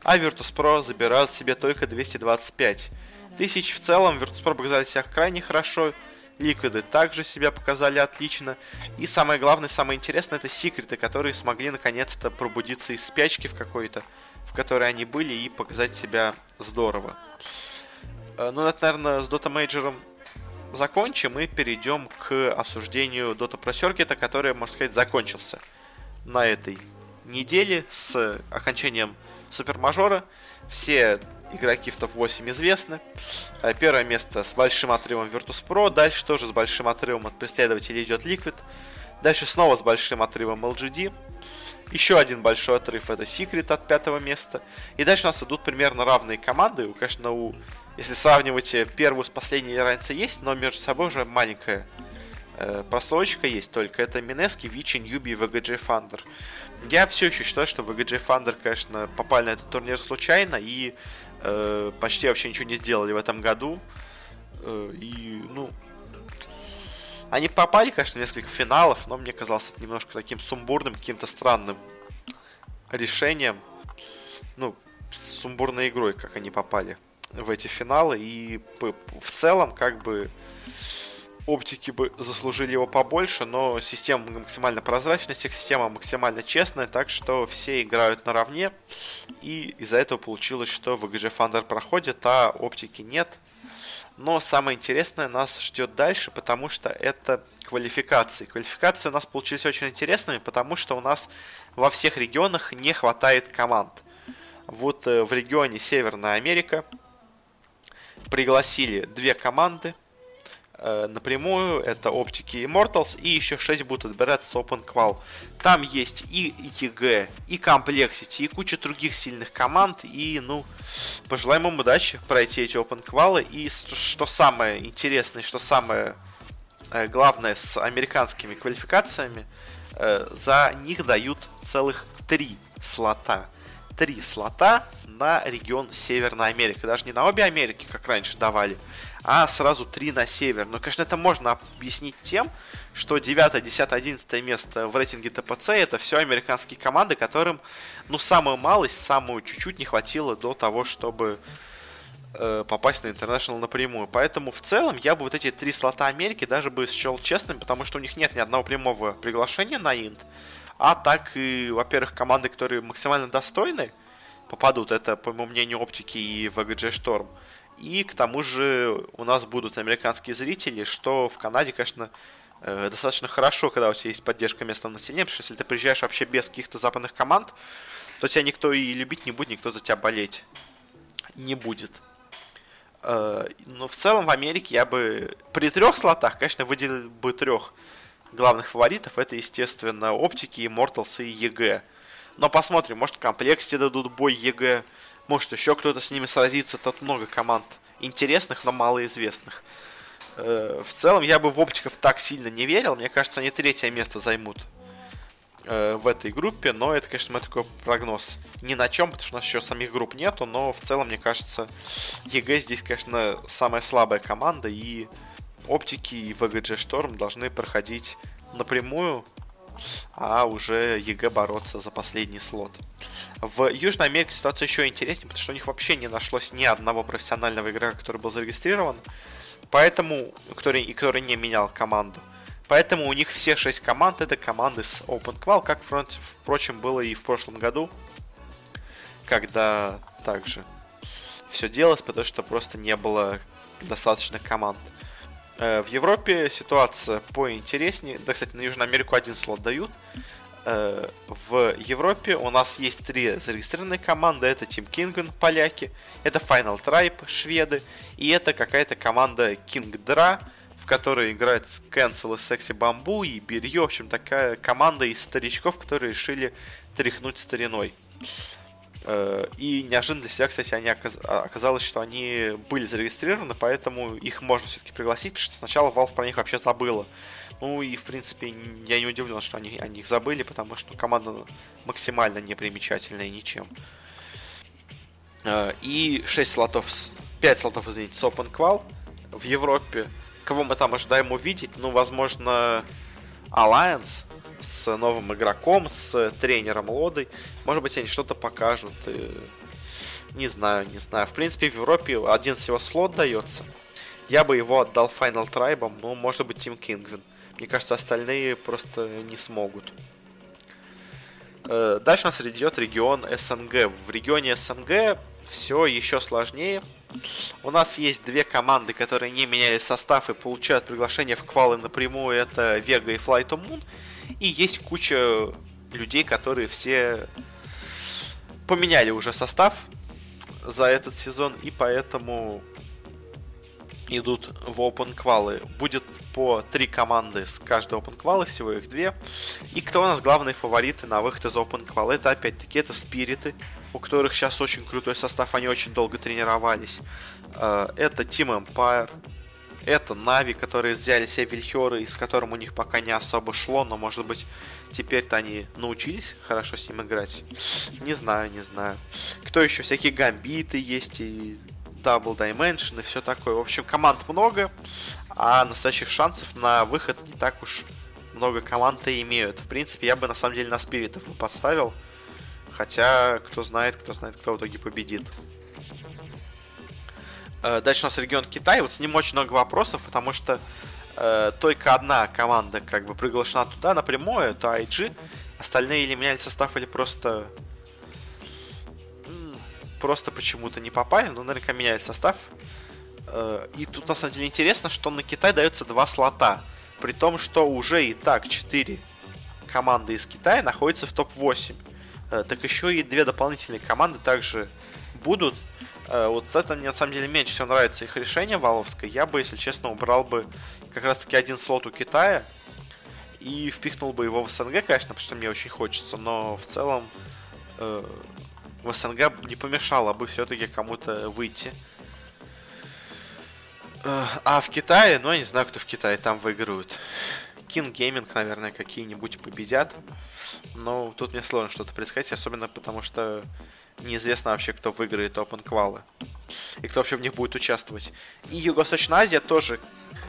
а Virtus.pro забирают себе только 225 тысяч. В целом, Virtus.pro показали себя крайне хорошо, Ликвиды также себя показали отлично. И самое главное, самое интересное, это секреты, которые смогли наконец-то пробудиться из спячки в какой-то, в которой они были, и показать себя здорово. Э, ну, это, наверное, с Dota Major закончим и перейдем к обсуждению Dota Pro Circuit, который, можно сказать, закончился на этой неделе с окончанием супермажора. Все игроки в топ-8 известны. Э, первое место с большим отрывом Virtus.pro, дальше тоже с большим отрывом от преследователей идет Liquid. Дальше снова с большим отрывом LGD. Еще один большой отрыв это Secret от пятого места. И дальше у нас идут примерно равные команды. Конечно, у если сравнивать э, первую с последней разница есть, но между собой уже маленькая э, прослойка есть только. Это Минески, Вичи, Ньюби и VGJ Thunder. Я все еще считаю, что VGJ Thunder, конечно, попали на этот турнир случайно и э, почти вообще ничего не сделали в этом году. Э, и, ну, они попали, конечно, в несколько финалов, но мне казалось это немножко таким сумбурным, каким-то странным решением. Ну, сумбурной игрой, как они попали в эти финалы. И в целом, как бы, оптики бы заслужили его побольше, но система максимально прозрачная, система максимально честная, так что все играют наравне. И из-за этого получилось, что VGG Thunder проходит, а оптики нет. Но самое интересное нас ждет дальше, потому что это квалификации. Квалификации у нас получились очень интересными, потому что у нас во всех регионах не хватает команд. Вот э, в регионе Северная Америка пригласили две команды э, напрямую. Это оптики Immortals и еще 6 будут отбираться с Open Qual. Там есть и ETG, и Complexity, и куча других сильных команд. И, ну, пожелаем им удачи пройти эти Open Qual. И что самое интересное, что самое э, главное с американскими квалификациями, э, за них дают целых три слота. Три слота на регион Северной Америки. Даже не на обе Америки, как раньше давали, а сразу три на север. Но, конечно, это можно объяснить тем, что 9, 10, 11 место в рейтинге ТПЦ это все американские команды, которым, ну, самую малость, самую чуть-чуть не хватило до того, чтобы э, попасть на International напрямую. Поэтому в целом я бы вот эти три слота Америки даже бы счел честным, потому что у них нет ни одного прямого приглашения на Инт. А так и, во-первых, команды, которые максимально достойны, попадут. Это, по моему мнению, оптики и VGG Storm. И к тому же у нас будут американские зрители, что в Канаде, конечно, э, достаточно хорошо, когда у тебя есть поддержка местного населения, потому что если ты приезжаешь вообще без каких-то западных команд, то тебя никто и любить не будет, никто за тебя болеть не будет. Э, но в целом в Америке я бы при трех слотах, конечно, выделил бы трех главных фаворитов. Это, естественно, оптики, Immortals и EG. Но посмотрим, может VGJ дадут бой EG, может еще кто-то с ними сразится. Тут много команд интересных, но малоизвестных. Э, в целом я бы в оптиков так сильно не верил. Мне кажется, они третье место займут э, в этой группе, но это, конечно, мой такой прогноз. Ни на чем, потому что у нас еще самих групп нету, но в целом, мне кажется, EG здесь, конечно, самая слабая команда, и оптики и VGJ Storm должны проходить напрямую, а уже EG бороться за последний слот. В Южной Америке ситуация еще интереснее, потому что у них вообще не нашлось ни одного профессионального игрока, который был зарегистрирован, поэтому, который, и который не менял команду. Поэтому у них все шесть команд это команды с Open Qual, как, впрочем, было и в прошлом году, когда также все делалось, потому что просто не было достаточных команд. Э, в Европе ситуация поинтереснее. Да, кстати, на Южную Америку один слот дают. Э, в Европе у нас есть три зарегистрированные команды. Это Team Kingen, поляки. Это Final Tribe, шведы. И это какая-то команда King Dra, в которой играет Cancel и Sexy Bamboo и Бирье. В общем, такая команда из старичков, которые решили тряхнуть стариной. Э, и неожиданно для себя, кстати, они оказ... А, оказалось, что они были зарегистрированы, поэтому их можно все-таки пригласить, потому что сначала Valve про них вообще забыла. Ну и, в принципе, я не удивлен, что они о них забыли, потому что команда максимально непримечательная ничем. Э, и 6 слотов, 5 слотов, извините, с Open Qual в Европе кого мы там ожидаем увидеть? Ну, возможно, Alliance с новым игроком, с тренером Лодой. Может быть, они что-то покажут. И... Не знаю, не знаю. В принципе, в Европе один всего слот дается. Я бы его отдал Final Tribe, ну, может быть, Team Kingvin. Мне кажется, остальные просто не смогут. Э, дальше у нас идет регион СНГ. В регионе СНГ все еще сложнее. У нас есть две команды, которые не меняли состав и получают приглашение в квалы напрямую. Это Vega и Flight of Moon. И есть куча людей, которые все поменяли уже состав за этот сезон, и поэтому идут в Open квалы. Будет по три команды с каждой Open квалы, всего их две. И кто у нас главные фавориты на выход из Open квалы? Это опять-таки это спириты, у которых сейчас очень крутой состав, они очень долго тренировались. Э, это Team Empire, это Нави, которые взяли себе Вильхеры, с которым у них пока не особо шло, но может быть теперь-то они научились хорошо с ним играть. Не знаю, не знаю. Кто еще? Всякие гамбиты есть и Double Dimension и все такое. В общем, команд много, а настоящих шансов на выход не так уж много команд и имеют. В принципе, я бы на самом деле на спиритов подставил. Хотя, кто знает, кто знает, кто в итоге победит. Э, дальше у нас регион Китай. Вот с ним очень много вопросов, потому что э, только одна команда как бы приглашена туда напрямую, это IG. Остальные или меняли состав, или просто просто почему-то не попали, но наверняка меняли состав. Э, и тут на самом деле интересно, что на Китай дается два слота. При том, что уже и так 4 команды из Китая находятся в топ-8. Э, так еще и две дополнительные команды также будут. Э, вот это мне на самом деле меньше всего нравится их решение валовское. Я бы, если честно, убрал бы как раз таки один слот у Китая и впихнул бы его в СНГ, конечно, потому что мне очень хочется, но в целом э, в СНГ не помешало бы все-таки кому-то выйти. Э, а в Китае, ну я не знаю, кто в Китае там выигрывает. King Gaming, наверное, какие-нибудь победят. Но тут мне сложно что-то предсказать, особенно потому что неизвестно вообще, кто выиграет Qual. И кто вообще в них будет участвовать. И Юго-Восточная Азия тоже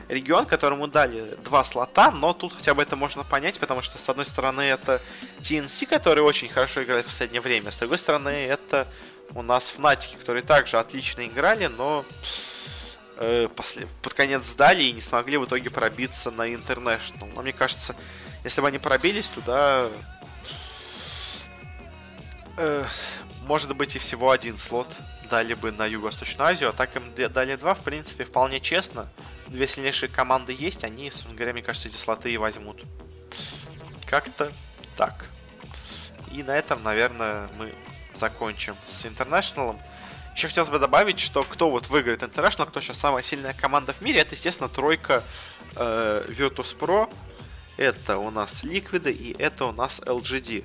регион, которому дали два слота, но тут хотя бы это можно понять, потому что, с одной стороны, это TNC, который очень хорошо играет в последнее время, с другой стороны, это у нас Фнатики, которые также отлично играли, но э, после, под конец сдали и не смогли в итоге пробиться на International. Но мне кажется, если бы они пробились туда, э, может быть и всего один слот дали бы на Юго-Восточную Азию, а так им дали два, в принципе, вполне честно. Две сильнейшие команды есть, они, собственно говоря, мне кажется, эти слоты и возьмут. Как-то так. И на этом, наверное, мы закончим с Интернешналом. Еще хотелось бы добавить, что кто вот выиграет International, кто сейчас самая сильная команда в мире, это, естественно, тройка э, Virtus.pro. Это у нас Liquid и это у нас LGD.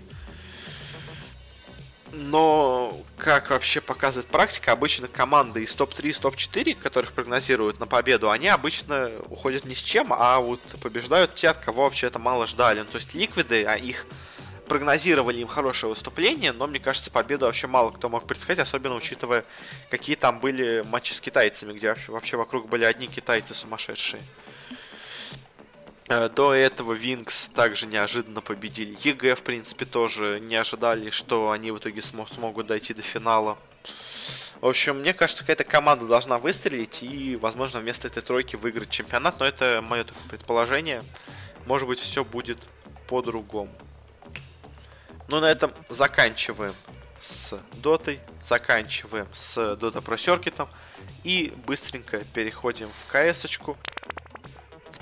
Но, как вообще показывает практика, обычно команды из топ-3, из топ-4, которых прогнозируют на победу, они обычно уходят ни с чем, а вот побеждают те, от кого вообще это мало ждали. Ну, то есть ликвиды, а их прогнозировали им хорошее выступление, но мне кажется, победу вообще мало кто мог предсказать, особенно учитывая, какие там были матчи с китайцами, где вообще, вообще вокруг были одни китайцы сумасшедшие. Э, до этого Wings также неожиданно победили. EG, в принципе, тоже не ожидали, что они в итоге смог, смогут дойти до финала. В общем, мне кажется, какая-то команда должна выстрелить и, возможно, вместо этой тройки выиграть чемпионат, но это мое предположение. Может быть, все будет по-другому. Ну, на этом заканчиваем с дотой, заканчиваем с Dota Pro Circuit и быстренько переходим в кс -очку,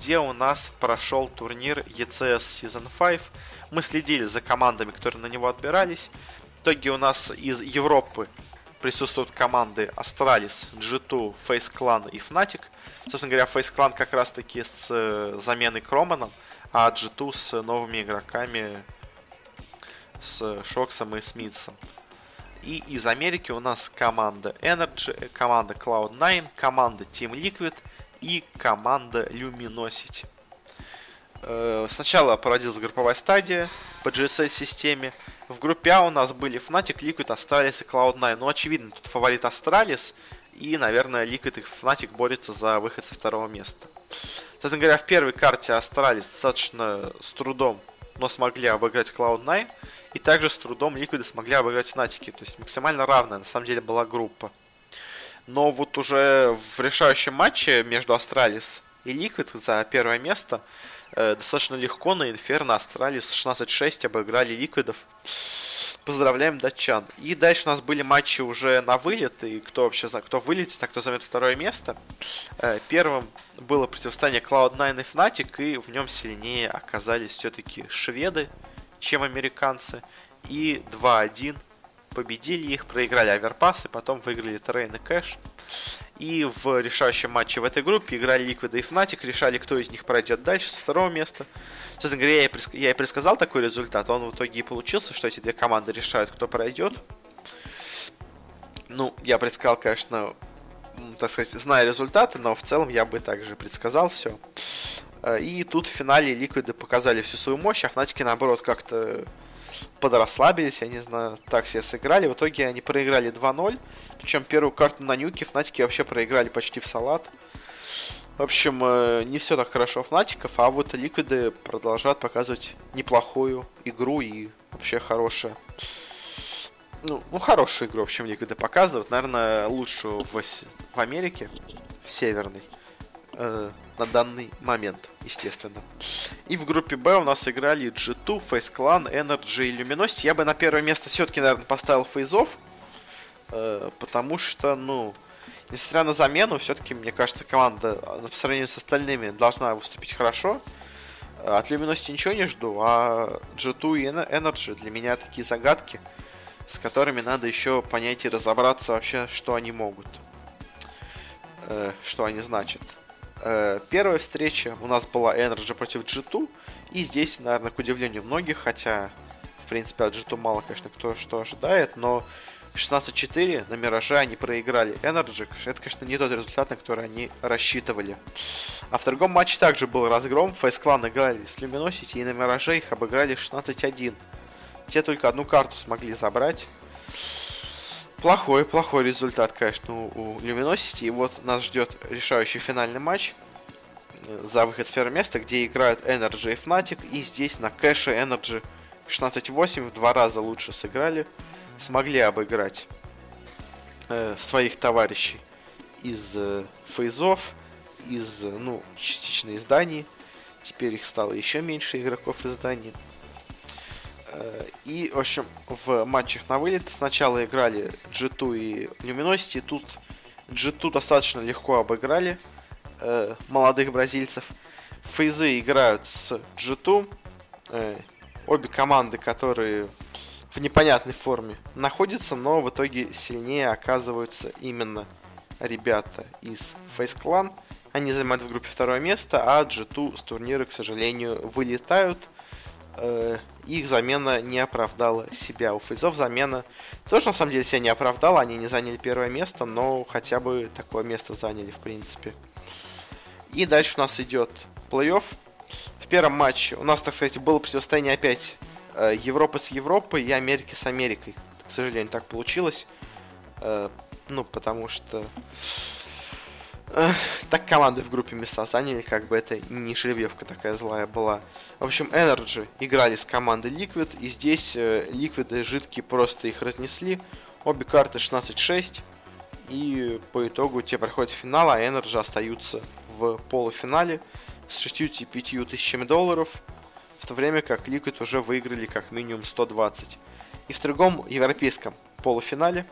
где у нас прошел турнир ECS Season 5. Мы следили за командами, которые на него отбирались. В итоге у нас из Европы присутствуют команды Astralis, G2, Face Clan и Fnatic. Собственно говоря, Face Clan как раз таки с э, заменой Кроманом, а G2 с новыми игроками с Шоксом и Смитсом. И из Америки у нас команда Energy, команда Cloud9, команда Team Liquid и команда Luminosity. Э, сначала проводилась групповая стадия по GSL-системе. В группе А у нас были Fnatic, Liquid, Astralis и Cloud9. Ну, очевидно, тут фаворит Astralis. И, наверное, Liquid и Fnatic борются за выход со второго места. Собственно говоря, в первой карте Astralis достаточно с трудом, но смогли обыграть Cloud9. И также с трудом Ликвиды смогли обыграть Фнатики. То есть максимально равная на самом деле была группа. Но вот уже в решающем матче между Astralis и Liquid за первое место э, достаточно легко на Inferno Astralis 16-6 обыграли Ликвидов. Поздравляем датчан. И дальше у нас были матчи уже на вылет, и кто вообще за кто вылетит, а кто займет второе место. Э, первым было противостояние Cloud9 и Fnatic, и в нем сильнее оказались все-таки шведы чем американцы. И 2-1 победили их, проиграли Overpass и потом выиграли Train и Кэш. И в решающем матче в этой группе играли Liquid и Fnatic, решали, кто из них пройдет дальше с второго места. Собственно говоря, я и, предск... я и предсказал такой результат, он в итоге и получился, что эти две команды решают, кто пройдет. Ну, я предсказал, конечно, так сказать, зная результаты, но в целом я бы также предсказал все. Э, и тут в финале Ликвиды показали всю свою мощь, а Фнатики, наоборот, как-то подрасслабились, я не знаю, так себе сыграли. В итоге они проиграли 2-0. Причем первую карту на нюке Фнатики вообще проиграли почти в салат. В общем, э, не все так хорошо у Фнатиков, а вот Ликвиды продолжают показывать неплохую игру и вообще хорошая. Ну, ну, хорошую игру, в общем, Ликвиды показывают. Наверное, лучшую в, в Америке, в Северной. Э, на данный момент, естественно. И в группе Б у нас играли G2, Face Clan, Energy и Luminosity. Я бы на первое место все-таки, наверное, поставил Фейзов, э, потому что, ну, несмотря на замену, все-таки, мне кажется, команда э, по сравнению с остальными должна выступить хорошо. Э, от Luminosity ничего не жду, а G2 и Energy для меня такие загадки, с которыми надо еще понять и разобраться вообще, что они могут, э, что они значат. Э, первая встреча у нас была Energy против G2. И здесь, наверное, к удивлению многих, хотя, в принципе, от G2 мало, конечно, кто что ожидает, но 16-4 на Мираже они проиграли Energy. Это, конечно, не тот результат, на который они рассчитывали. А в другом матче также был разгром. Clan играли с Luminosity и на Мираже их обыграли 16-1. Те только одну карту смогли забрать. Плохой, плохой результат, конечно, у Luminosity. И вот нас ждет решающий финальный матч э, за выход с первого места, где играют Energy и Fnatic. И здесь на кэше Energy 16-8 в два раза лучше сыграли. Смогли обыграть э, своих товарищей из э, фейзов, из, ну, частично из. Теперь их стало еще меньше игроков из Дании. Э, и, в общем, в матчах на вылет сначала играли G2 и Luminosity. Тут G2 достаточно легко обыграли э, молодых бразильцев. Фейзы играют с G2. Э, обе команды, которые в непонятной форме находятся, но в итоге сильнее оказываются именно ребята из Face Clan. Они занимают в группе второе место, а G2 с турнира, к сожалению, вылетают. Э, их замена не оправдала себя. У Фейзов замена тоже на самом деле себя не оправдала. Они не заняли первое место, но хотя бы такое место заняли, в принципе. И дальше у нас идет плей-офф. В первом матче у нас, так сказать, было противостояние опять э, Европы с Европой и Америки с Америкой. К сожалению, так получилось. Э, ну, потому что так команды в группе места заняли, как бы это не жеребьевка такая злая была. В общем, Energy играли с командой Liquid, и здесь э, Liquid и жидкие просто их разнесли. Обе карты 16-6, и по итогу те проходят в финал, а NRG остаются в полуфинале с 65 тысячами долларов, в то время как Liquid уже выиграли как минимум 120. И в другом европейском полуфинале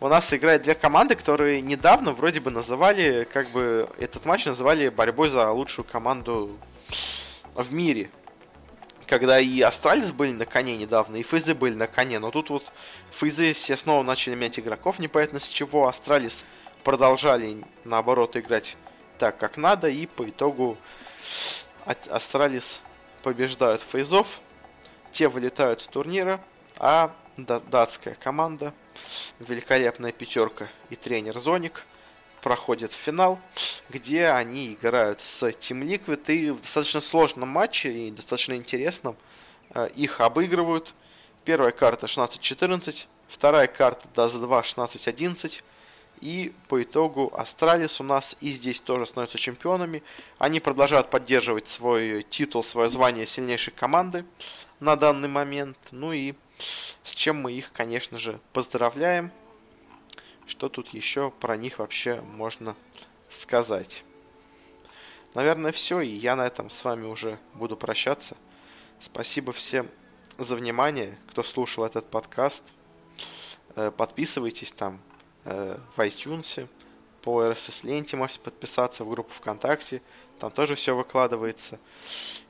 у нас играют две команды, которые недавно вроде бы называли, как бы этот матч называли борьбой за лучшую команду в мире. Когда и Astralis были на коне недавно, и Фейзы были на коне. Но тут вот Фейзы все снова начали менять игроков, непонятно с чего. Astralis продолжали, наоборот, играть так, как надо. И по итогу Astralis побеждают Фейзов. Те вылетают с турнира, а датская команда великолепная пятерка и тренер zonic проходят в финал, где они играют с Team Liquid и в достаточно сложном матче и достаточно интересном э, их обыгрывают. Первая карта 16-14, вторая карта Dust 2 16-11. И по итогу Astralis у нас и здесь тоже становятся чемпионами. Они продолжают поддерживать свой титул, свое звание сильнейшей команды на данный момент. Ну и с чем мы их, конечно же, поздравляем. Что тут еще про них вообще можно сказать? Наверное, все, и я на этом с вами уже буду прощаться. Спасибо всем за внимание, кто слушал этот подкаст. Э, подписывайтесь там э, в iTunes, по RSS-ленте можете подписаться в группу ВКонтакте, там тоже все выкладывается.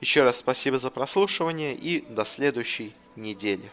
Еще раз спасибо за прослушивание и до следующей недели.